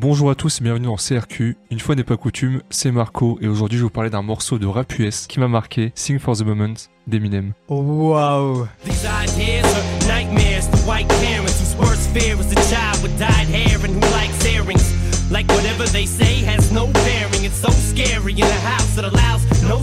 Bonjour à tous et bienvenue dans CRQ. Une fois n'est pas coutume, c'est Marco et aujourd'hui je vais vous parler d'un morceau de rap US qui m'a marqué, Sing for the Moment d'Eminem. Waouh These ideas are nightmares to white parents whose worst fear is a child with dyed hair and who likes earrings. Like whatever they say has no bearing. It's so scary in a house that allows no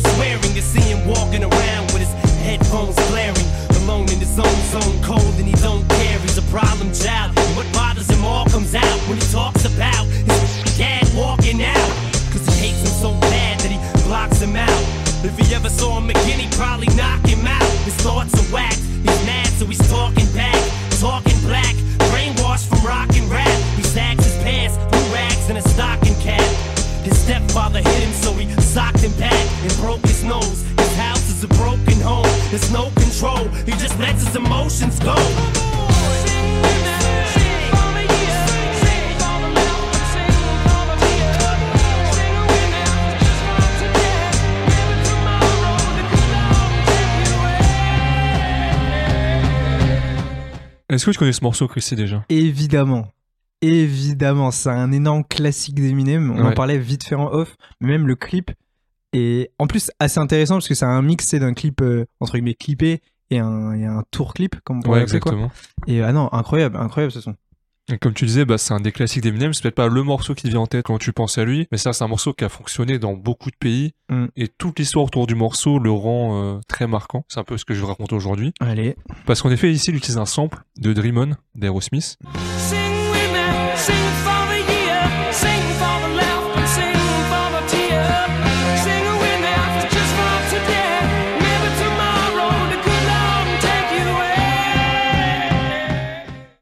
Est-ce que tu connais ce morceau Chrissy déjà? Évidemment. Évidemment, c'est un énorme classique d'Eminem. On en parlait vite fait en off, mais même le clip est en plus assez intéressant parce que c'est un mix c'est d'un clip euh, entre guillemets clippé et un, et un tour clip comme on pourrait Ouais quoi. exactement. Et ah non, incroyable, incroyable ce son. Et comme tu disais, bah, c'est un des classiques d'Eminem, c'est peut-être pas le morceau qui te vient en tête quand tu penses à lui, mais ça c'est un morceau qui a fonctionné dans beaucoup de pays Mm. et toute l'histoire autour du morceau le rend euh, très marquant. C'est un peu ce que je vais raconter aujourd'hui. Allez. Parce qu'en effet ici il utilise un sample de Dream On d'Aerosmith Sing sing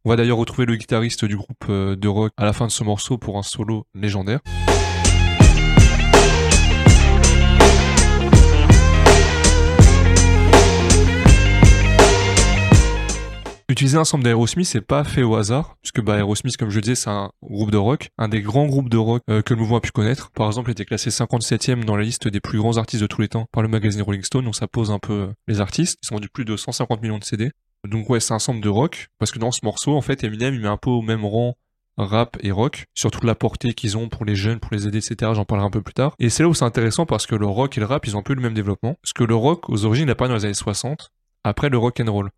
On va d'ailleurs retrouver le guitariste du groupe euh, de rock à la fin de ce morceau pour un solo légendaire. Utiliser un sample d'Aerosmith, c'est pas fait au hasard, puisque bah, Aerosmith, comme je le disais, c'est un groupe de rock, un des grands groupes de rock euh, que le mouvement a pu connaître. Par exemple, il était classé 57e dans la liste des plus grands artistes de tous les temps par le magazine Rolling Stone, donc ça pose un peu euh, les artistes. Ils ont vendu plus de 150 millions de CD. Donc ouais, c'est un sample de rock, parce que dans ce morceau, en fait, Eminem, il met un peu au même rang rap et rock, sur toute la portée qu'ils ont pour les jeunes, pour les aider, etc. J'en parlerai un peu plus tard. Et c'est là où c'est intéressant parce que le rock et le rap, ils ont un peu le même développement. Parce que le rock, aux origines, il a pas dans les années 60, après le rock and roll.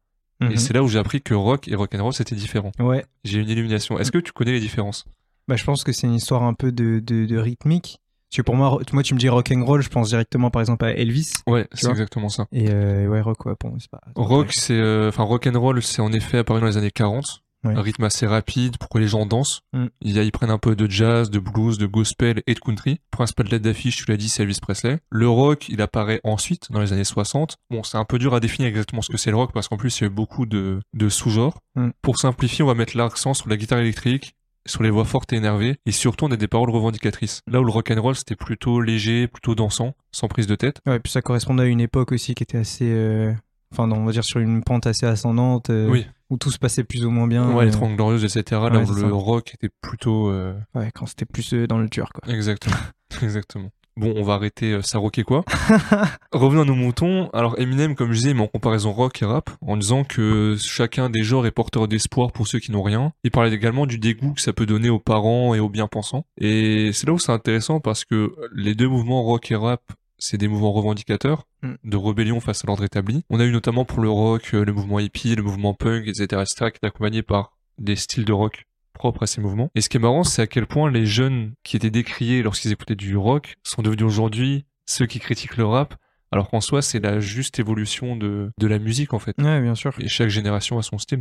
Mhm. Et c'est là où j'ai appris que rock et rock and roll, c'était différent. Ouais. J'ai une illumination. Est-ce que tu connais les différences? Bah, je pense que c'est une histoire un peu de, de, de rythmique. Parce que pour moi, moi, tu me dis rock and roll, je pense directement par exemple à Elvis. Ouais, c'est exactement ça. Et euh, ouais, rock, ouais, bon, c'est pas. Rock, c'est, euh, enfin, rock and roll, c'est en effet apparu dans les années 40. Ouais. Un rythme assez rapide pour que les gens dansent. Mm. Ils prennent un peu de jazz, de blues, de gospel et de country. Principal tête d'affiche, tu l'as dit, c'est Elvis Presley. Le rock, il apparaît ensuite, dans les années 60. Bon, c'est un peu dur à définir exactement ce que c'est le rock parce qu'en plus, il y a eu beaucoup de, de sous-genres. Mm. Pour simplifier, on va mettre l'accent sur la guitare électrique, sur les voix fortes et énervées, et surtout on a des paroles revendicatrices. Là où le rock and roll c'était plutôt léger, plutôt dansant, sans prise de tête. Ouais, puis ça correspondait à une époque aussi qui était assez. euh, Enfin, non, on va dire sur une pente assez ascendante. euh, Oui. Où tout se passait plus ou moins bien. Ouais, les euh, Trente Glorieuses, etc. Là où le ça. rock était plutôt Ouais, quand c'était plus dans le dur, quoi. Exactement. Exactement. Bon, on va arrêter euh, ça rock et quoi. Revenons à nos moutons. Alors Eminem, comme je disais, met en comparaison rock et rap, en disant que chacun des genres est porteur d'espoir pour ceux qui n'ont rien. Il parlait également du dégoût que ça peut donner aux parents et aux bien-pensants. Et c'est là où c'est intéressant parce que les deux mouvements rock et rap, c'est des mouvements revendicateurs Mm. de rébellion face à l'ordre établi. On a eu notamment pour le rock euh, le mouvement hippie, le mouvement punk, etc., etc., qui est accompagné par des styles de rock propres à ces mouvements. Et ce qui est marrant, c'est à quel point les jeunes qui étaient décriés lorsqu'ils écoutaient du rock sont devenus aujourd'hui ceux qui critiquent le rap, alors qu'en soi, c'est la juste évolution de, de la musique, en fait. Ouais, bien sûr. Et chaque génération a son style.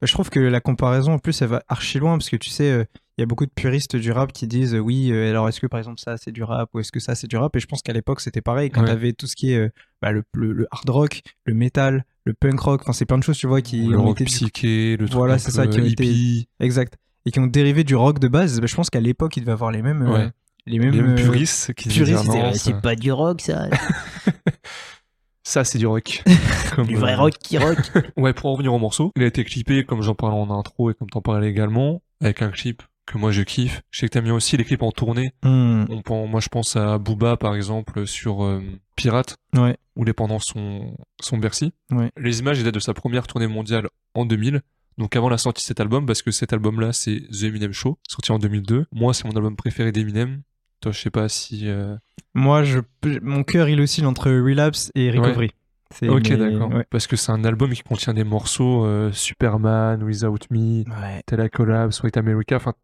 Bah, Je trouve que la comparaison, en plus, elle va archi loin parce que tu sais, euh, il y a beaucoup de puristes du rap qui disent euh, oui, euh, alors est-ce que par exemple ça c'est du rap ou est-ce que ça c'est du rap? Et je pense qu'à l'époque c'était pareil quand Ouais. t'avais tout ce qui est bah, le, le, le hard rock, le metal, le punk rock, enfin c'est plein de choses, tu vois, qui le ont rock été psyché, le truc Voilà, c'est ça, qui ont été- hippie, Exact. Et qui ont dérivé du rock de base. Bah, je pense qu'à l'époque il devait avoir les mêmes. euh, les mêmes, les mêmes euh, puristes qui puristes, disaient, ça, c'est pas du rock ça, ça, c'est du rock. Comme, du vrai euh, rock qui rock. Ouais, pour en revenir au morceau, il a été clippé, comme j'en parlais en intro et comme t'en parlais également, avec un clip que moi je kiffe. Je sais que t'aimes bien aussi les clips en tournée. Hmm, On moi je pense à Booba par exemple sur euh, Pirate, Ouais. où il est pendant son, son Bercy. Ouais. Les images datent de sa première tournée mondiale en 2000. Donc avant la sortie de cet album, parce que cet album-là, c'est The Eminem Show, sorti en 2002. Moi, c'est mon album préféré d'Eminem. Toi, je sais pas si. euh, Moi, je, mon cœur, il oscille entre Relapse et Recovery. C'est Ok, mes- d'accord. Ouais. Parce que c'est un album qui contient des morceaux euh, Superman, Without Me, Ouais, Tela Collapse, White America. Enfin,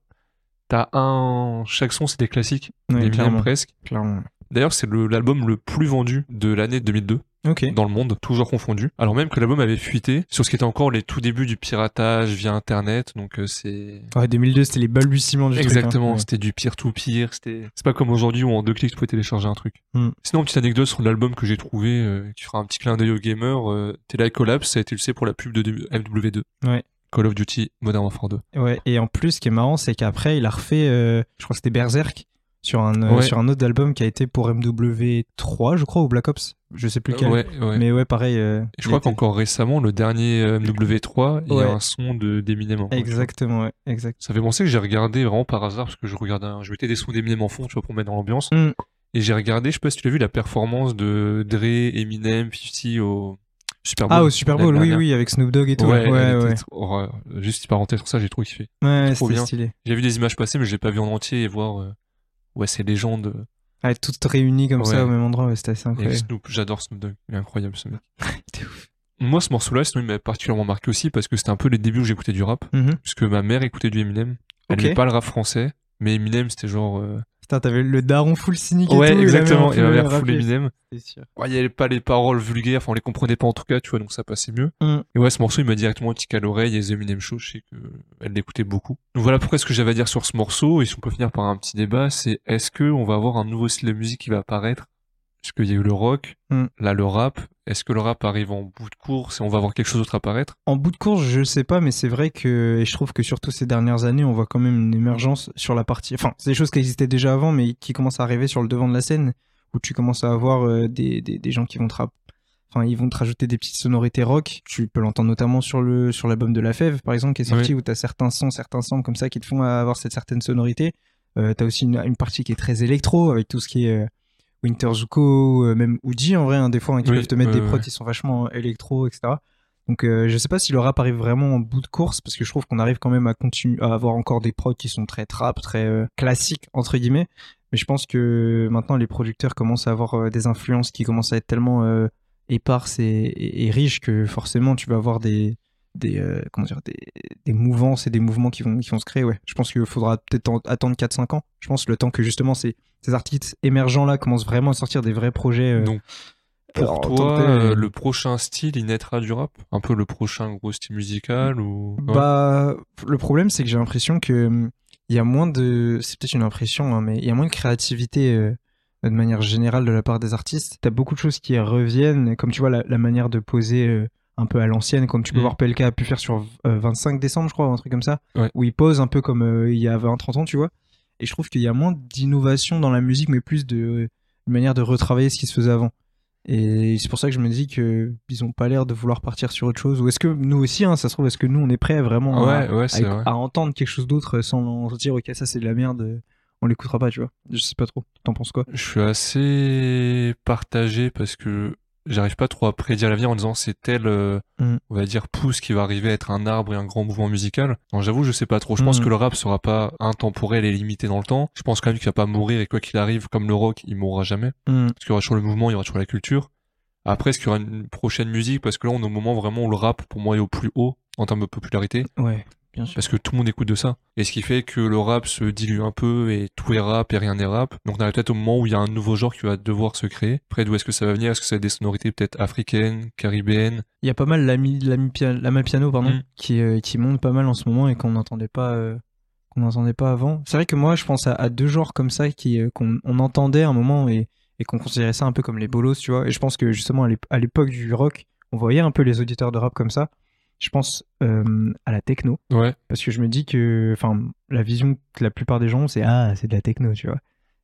t'as un. Chaque son, c'est des classiques. clairement, presque. clairement. D'ailleurs, c'est le- l'album le plus vendu de l'année 2002 Ok. dans le monde, toujours confondu. Alors même que l'album avait fuité sur ce qui était encore les tout débuts du piratage via Internet. Donc euh, c'est. Ouais, 2002, c'était les balbutiements du hein. Exactement, Ouais. c'était du peer-to-peer, c'était c'est pas comme aujourd'hui où en deux clics tu pouvais télécharger un truc. Hmm. Sinon, petite anecdote sur l'album que j'ai trouvé, euh, qui fera un petit clin d'œil aux gamers, euh, Tela Collapse, ça a été le C pour la pub de MW2. Ouais. Call of Duty Modern Warfare 2. Ouais, et en plus, ce qui est marrant, c'est qu'après, il a refait, euh, je crois que c'était Berserk, sur un, euh, sur un autre album qui a été pour MW3, je crois, ou Black Ops. Je sais plus lequel. Ouais, ouais. Mais ouais, pareil. euh, je crois était- qu'encore récemment, le dernier euh, MW3, il y a un son de d'Eminem. encore, tu vois. Exactement, ouais, exact. Ça fait penser que j'ai regardé vraiment par hasard, parce que je regardais, un- je mettais des sons d'Eminem en fond, tu vois, pour me mettre dans l'ambiance. Hmm. Et j'ai regardé, je sais pas si tu l'as vu, la performance de Dre, Eminem, 50 au Super Bowl. Ah, au Super Bowl, oui, oui, avec Snoop Dogg et tout. Ouais, Ouais, ouais. trop- Juste petite parenthèse sur ça, j'ai trop kiffé. Ouais, trop c'était bien. stylé. J'ai vu des images passer, mais je l'ai pas vu en entier et voir. Ouais, ces légendes. Ouais, toutes réunies comme ça au même endroit, ouais, c'était assez Et incroyable. Snoop, j'adore Snoop Dogg. Il est incroyable ce mec. T'es ouf. Moi, ce morceau-là, sinon, il m'a particulièrement marqué aussi parce que c'était un peu les débuts où j'écoutais du rap. Mhm. Puisque ma mère écoutait du Eminem. Elle Ok. aimait pas le rap français, mais Eminem, c'était genre. euh, Putain, t'avais le daron full cynique et Ouais, tout. il avait exactement. un Et peu ma mère rappé, full Eminem. Ouais, il y avait pas les paroles vulgaires, enfin, on les comprenait pas en tout cas, tu vois, donc ça passait mieux. Mm. Et ouais, ce morceau, il m'a directement tic à l'oreille et The Eminem Show, je sais que elle l'écoutait beaucoup. Donc voilà pourquoi ce que j'avais à dire sur ce morceau, et si on peut finir par un petit débat, c'est est-ce que on va avoir un nouveau style de musique qui va apparaître? Parce qu'il y a eu le rock, Mm. là le rap. Est-ce que le rap arrive en bout de course et on va avoir quelque chose d'autre apparaître? En bout de course, je sais pas, mais c'est vrai que, et je trouve que surtout ces dernières années, on voit quand même une émergence sur la partie. Enfin, c'est des choses qui existaient déjà avant, mais qui commencent à arriver sur le devant de la scène, où tu commences à avoir euh, des, des, des gens qui vont te rap- Enfin, ils vont te rajouter des petites sonorités rock. Tu peux l'entendre notamment sur le sur l'album de La Fève, par exemple, qui est sorti, où t'as certains sons, certains samples comme ça qui te font avoir cette certaine sonorité. Euh, t'as aussi une, une partie qui est très électro, avec tout ce qui est euh, Winter Zuko, euh, même Uji en vrai, hein, des fois, hein, qui Oui, peuvent te mettre des prods ouais. qui sont vachement électro, etc. Donc euh, je sais pas si le rap arrive vraiment en bout de course parce que je trouve qu'on arrive quand même à continuer à avoir encore des prods qui sont très trap, très euh, classiques entre guillemets. Mais je pense que maintenant les producteurs commencent à avoir euh, des influences qui commencent à être tellement éparses et, et- et riches que forcément tu vas avoir des des euh, comment dire des, des mouvances et des mouvements qui vont qui vont se créer. Ouais, je pense qu'il faudra peut-être en- attendre 4-5 ans. Je pense le temps que justement ces ces artistes émergents là commencent vraiment à sortir des vrais projets. euh, Pour toi, euh, le prochain style, il naîtra du rap? Un peu le prochain gros style musical ou? Ouais? Bah, le problème, c'est que j'ai l'impression que hum, il y a moins de. C'est peut-être une impression, hein, mais il y a moins de créativité de manière générale de la part des artistes. T'as beaucoup de choses qui reviennent, comme tu vois la, la manière de poser euh, un peu à l'ancienne, comme tu peux Mm. voir PLK a pu faire sur euh, 25 décembre, je crois, ou un truc comme ça, Ouais. où il pose un peu comme euh, il y a 20-30 ans, tu vois. Et je trouve qu'il y a moins d'innovation dans la musique, mais plus de euh, une manière de retravailler ce qui se faisait avant. Et c'est pour ça que je me dis que ils ont pas l'air de vouloir partir sur autre chose. Ou est-ce que nous aussi, hein, ça se trouve, est-ce que nous on est prêts vraiment à, Ouais, à, c'est vrai. à entendre quelque chose d'autre sans se dire ok ça c'est de la merde, euh, on l'écoutera pas, tu vois. Je sais pas trop. T'en penses quoi? Je suis assez partagé parce que j'arrive pas trop à prédire l'avenir en disant c'est tel, euh, Mm. on va dire, pouce qui va arriver à être un arbre et un grand mouvement musical. Non, j'avoue, je sais pas trop. Je pense Mm. que le rap sera pas intemporel et limité dans le temps. Je pense quand même qu'il va pas mourir et quoi qu'il arrive, comme le rock, il mourra jamais. Hmm. Parce qu'il y aura toujours le mouvement, il y aura toujours la culture. Après, est-ce qu'il y aura une prochaine musique? Parce que là, on est au moment vraiment où le rap, pour moi, est au plus haut en termes de popularité. Ouais, bien sûr. Parce que tout le monde écoute de ça. Et ce qui fait que le rap se dilue un peu et tout est rap et rien n'est rap. Donc on arrive peut-être au moment où il y a un nouveau genre qui va devoir se créer. Après, d'où est-ce que ça va venir? Est-ce que ça va être des sonorités peut-être africaines, caribéennes Il y a pas mal l'ami l'ami pia- lama piano pardon Mm. qui euh, qui monte pas mal en ce moment et qu'on n'entendait pas euh, qu'on n'entendait pas avant. C'est vrai que moi je pense à, à deux genres comme ça qui euh, qu'on on entendait à un moment et et qu'on considérait ça un peu comme les bolos, tu vois. Et je pense que justement à l'époque du rock, on voyait un peu les auditeurs de rap comme ça. Je pense euh, à la techno Ouais. parce que je me dis que enfin la vision que la plupart des gens ont, c'est ah c'est de la techno, tu vois.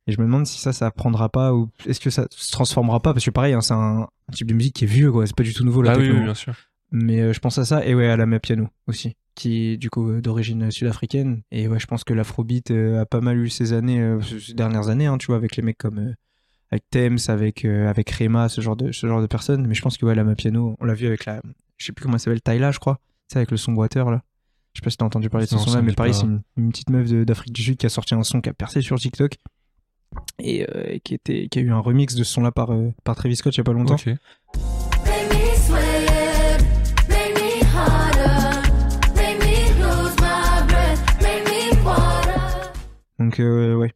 Et je me demande si ça ça prendra pas ou est-ce que ça se transformera pas? Parce que pareil hein, c'est un, un type de musique qui est vieux quoi, c'est pas du tout nouveau la Ah oui, techno. oui, bien sûr. Mais euh, je pense à ça et ouais à la Map Piano aussi, qui est du coup euh, d'origine sud-africaine. Et ouais, je pense que l'afrobeat euh, a pas mal eu ces années, ces dernières années, hein, tu vois, avec les mecs comme avec Thames, avec euh, avec Rema, ce genre de ce genre de personnes. Mais je pense que ouais, la Map Piano, on l'a vu avec la, je sais plus comment elle s'appelle, Tyla, je crois, c'est avec le son Water là. Je sais pas si t'as entendu parler de ce son-là, mais pareil, c'est une, une petite meuf d'Afrique du Sud qui a sorti un son qui a percé sur TikTok. Et euh, qui, était, qui a eu un remix de ce son-là par, euh, par Travis Scott il y a pas longtemps. Donc, euh, ouais,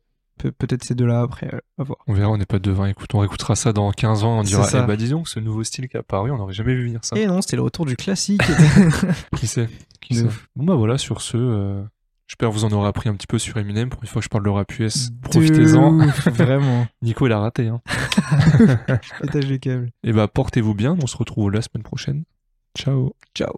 peut-être ces deux-là après, euh, à voir. On verra, on n'est pas devin. Écoute, on réécoutera ça dans 15 ans. On dira, eh bah disons que ce nouveau style qui est apparu, on n'aurait jamais vu venir ça. Et non, c'était le retour du classique. Qui sait Qui sait. Bon bah voilà, sur ce, euh, j'espère vous en aurez appris un petit peu sur Eminem. Pour une fois que je parle de rap US, profitez-en. Vraiment. Nico, il a raté. Hein. Étage les câbles. Et bah portez-vous bien. On se retrouve la semaine prochaine. Ciao. Ciao.